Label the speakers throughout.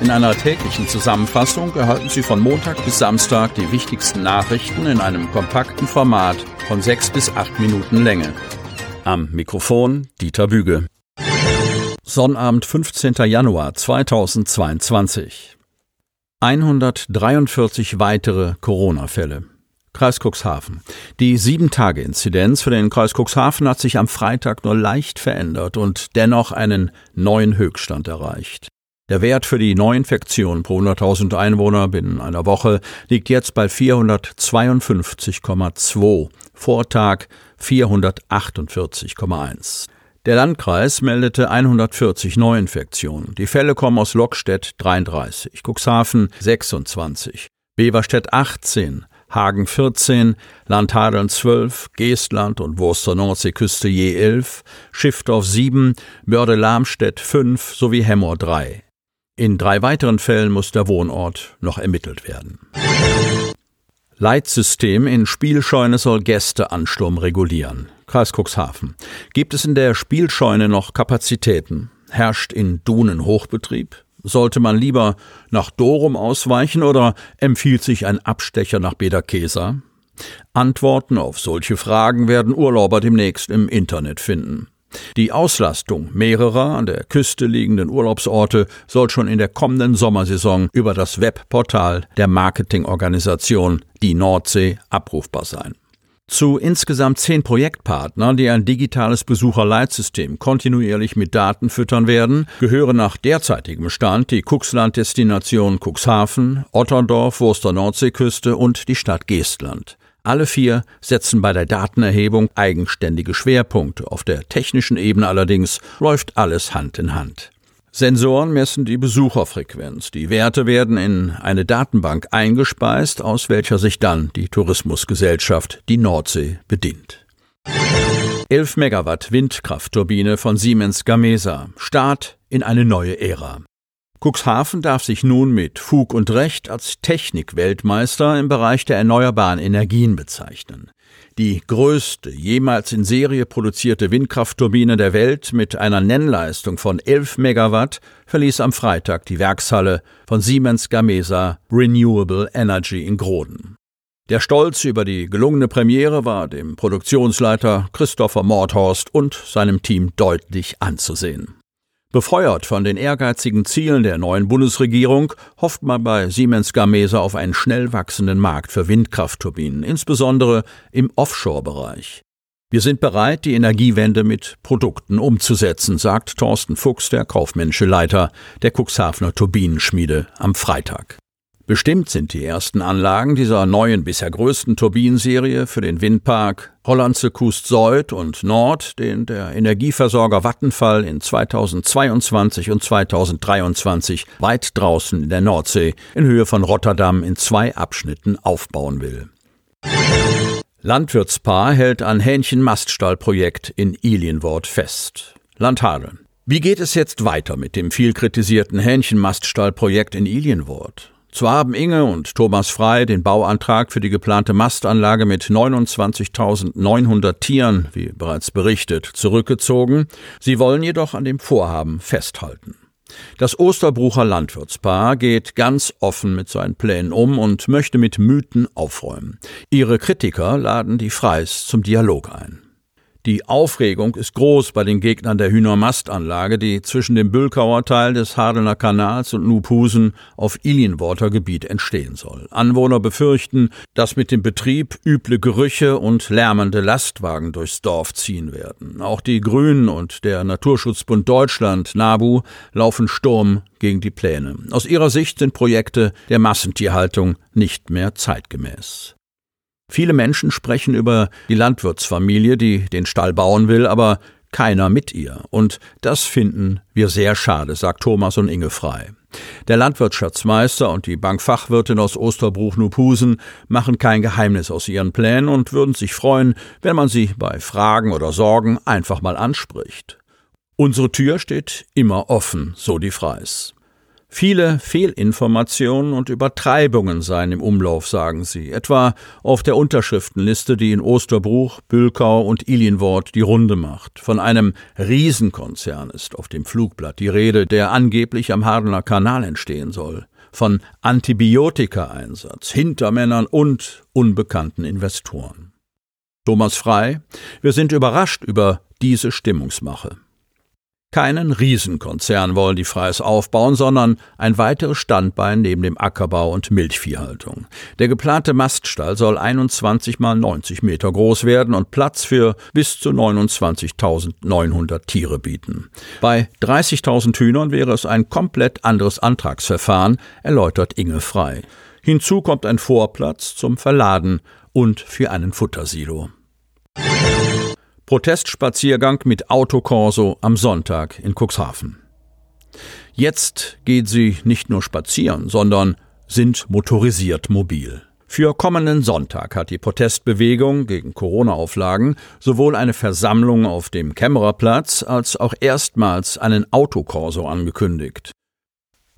Speaker 1: In einer täglichen Zusammenfassung erhalten Sie von Montag bis Samstag die wichtigsten Nachrichten in einem kompakten Format von sechs bis acht Minuten Länge. Am Mikrofon Dieter Büge. Sonnabend, 15. Januar 2022. 143 weitere Corona-Fälle. Kreis Cuxhaven. Die 7-Tage-Inzidenz für den Kreis Cuxhaven hat sich am Freitag nur leicht verändert und dennoch einen neuen Höchststand erreicht. Der Wert für die Neuinfektion pro 100.000 Einwohner binnen einer Woche liegt jetzt bei 452,2, Vortag 448,1. Der Landkreis meldete 140 Neuinfektionen. Die Fälle kommen aus Lockstedt 33, Cuxhaven 26, Beverstedt 18, Hagen 14, Landhadeln 12, Geestland und Wurster Nordseeküste je 11, Schiffdorf 7, Börde-Lamstedt 5 sowie Hemmoor 3. In drei weiteren Fällen muss der Wohnort noch ermittelt werden. Leitsystem in Spielscheune soll Gästeansturm regulieren. Kreis Cuxhaven. Gibt es in der Spielscheune noch Kapazitäten? Herrscht in Dunen Hochbetrieb? Sollte man lieber nach Dorum ausweichen oder empfiehlt sich ein Abstecher nach Bederkesa? Antworten auf solche Fragen werden Urlauber demnächst im Internet finden. Die Auslastung mehrerer an der Küste liegenden Urlaubsorte soll schon in der kommenden Sommersaison über das Webportal der Marketingorganisation Die Nordsee abrufbar sein. Zu insgesamt zehn Projektpartnern, die ein digitales Besucherleitsystem kontinuierlich mit Daten füttern werden, gehören nach derzeitigem Stand die Cuxland-Destination Cuxhaven, Otterndorf, Wurster Nordseeküste und die Stadt Geestland. Alle vier setzen bei der Datenerhebung eigenständige Schwerpunkte. Auf der technischen Ebene allerdings läuft alles Hand in Hand. Sensoren messen die Besucherfrequenz. Die Werte werden in eine Datenbank eingespeist, aus welcher sich dann die Tourismusgesellschaft die Nordsee bedient. 11 Megawatt Windkraftturbine von Siemens Gamesa. Start in eine neue Ära. Cuxhaven darf sich nun mit Fug und Recht als Technikweltmeister im Bereich der erneuerbaren Energien bezeichnen. Die größte jemals in Serie produzierte Windkraftturbine der Welt mit einer Nennleistung von 11 Megawatt verließ am Freitag die Werkshalle von Siemens Gamesa Renewable Energy in Groden. Der Stolz über die gelungene Premiere war dem Produktionsleiter Christopher Mordhorst und seinem Team deutlich anzusehen. Befeuert von den ehrgeizigen Zielen der neuen Bundesregierung hofft man bei Siemens Gamesa auf einen schnell wachsenden Markt für Windkraftturbinen, insbesondere im Offshore-Bereich. Wir sind bereit, die Energiewende mit Produkten umzusetzen, sagt Thorsten Fuchs, der kaufmännische Leiter der Cuxhavener Turbinenschmiede, am Freitag. Bestimmt sind die ersten Anlagen dieser neuen, bisher größten Turbinenserie für den Windpark Hollandse Kust Süd und Nord, den der Energieversorger Vattenfall in 2022 und 2023 weit draußen in der Nordsee in Höhe von Rotterdam in zwei Abschnitten aufbauen will. Landwirtspaar hält an Hähnchenmaststallprojekt in Ilienwort fest. Landhadeln. Wie geht es jetzt weiter mit dem viel kritisierten Hähnchenmaststallprojekt in Ilienwort? Zwar haben Inge und Thomas Frei den Bauantrag für die geplante Mastanlage mit 29.900 Tieren, wie bereits berichtet, zurückgezogen. Sie wollen jedoch an dem Vorhaben festhalten. Das Osterbrucher Landwirtspaar geht ganz offen mit seinen Plänen um und möchte mit Mythen aufräumen. Ihre Kritiker laden die Freis zum Dialog ein. Die Aufregung ist groß bei den Gegnern der Hühnermastanlage, die zwischen dem Bülkauer Teil des Hadelner Kanals und Nuphusen auf Ilienworter Gebiet entstehen soll. Anwohner befürchten, dass mit dem Betrieb üble Gerüche und lärmende Lastwagen durchs Dorf ziehen werden. Auch die Grünen und der Naturschutzbund Deutschland, NABU, laufen Sturm gegen die Pläne. Aus ihrer Sicht sind Projekte der Massentierhaltung nicht mehr zeitgemäß. Viele Menschen sprechen über die Landwirtsfamilie, die den Stall bauen will, aber keiner mit ihr. Und das finden wir sehr schade, sagt Thomas und Inge Frei. Der Landwirtschaftsmeister und die Bankfachwirtin aus Osterbruch-Nuphusen machen kein Geheimnis aus ihren Plänen und würden sich freuen, wenn man sie bei Fragen oder Sorgen einfach mal anspricht. Unsere Tür steht immer offen, so die Freis. Viele Fehlinformationen und Übertreibungen seien im Umlauf, sagen sie, etwa auf der Unterschriftenliste, die in Osterbruch, Bülkau und Ilienwort die Runde macht. Von einem Riesenkonzern ist auf dem Flugblatt die Rede, der angeblich am Hardener Kanal entstehen soll. Von Antibiotikaeinsatz, Hintermännern und unbekannten Investoren. Thomas Frei, wir sind überrascht über diese Stimmungsmache. Keinen Riesenkonzern wollen die Freis aufbauen, sondern ein weiteres Standbein neben dem Ackerbau und Milchviehhaltung. Der geplante Maststall soll 21 mal 90 Meter groß werden und Platz für bis zu 29.900 Tiere bieten. Bei 30.000 Hühnern wäre es ein komplett anderes Antragsverfahren, erläutert Inge Frei. Hinzu kommt ein Vorplatz zum Verladen und für einen Futtersilo. Protestspaziergang mit Autokorso am Sonntag in Cuxhaven. Jetzt geht sie nicht nur spazieren, sondern sind motorisiert mobil. Für kommenden Sonntag hat die Protestbewegung gegen Corona-Auflagen sowohl eine Versammlung auf dem Kämmererplatz als auch erstmals einen Autokorso angekündigt.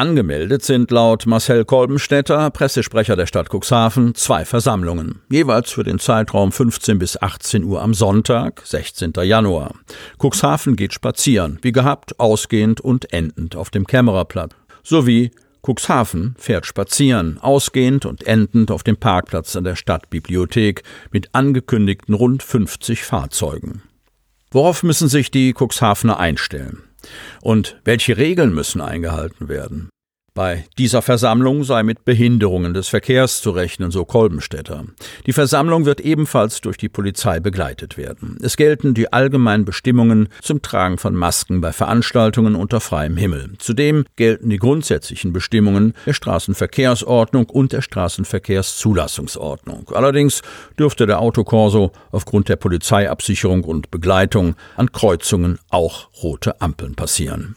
Speaker 1: Angemeldet sind laut Marcel Kolbenstädter, Pressesprecher der Stadt Cuxhaven, zwei Versammlungen, jeweils für den Zeitraum 15 bis 18 Uhr am Sonntag, 16. Januar. Cuxhaven geht spazieren, wie gehabt, ausgehend und endend auf dem Kämmererplatz, sowie Cuxhaven fährt spazieren, ausgehend und endend auf dem Parkplatz an der Stadtbibliothek mit angekündigten rund 50 Fahrzeugen. Worauf müssen sich die Cuxhavener einstellen? Und welche Regeln müssen eingehalten werden? Bei dieser Versammlung sei mit Behinderungen des Verkehrs zu rechnen, so Kolbenstädter. Die Versammlung wird ebenfalls durch die Polizei begleitet werden. Es gelten die allgemeinen Bestimmungen zum Tragen von Masken bei Veranstaltungen unter freiem Himmel. Zudem gelten die grundsätzlichen Bestimmungen der Straßenverkehrsordnung und der Straßenverkehrszulassungsordnung. Allerdings dürfte der Autokorso aufgrund der Polizeiabsicherung und Begleitung an Kreuzungen auch rote Ampeln passieren.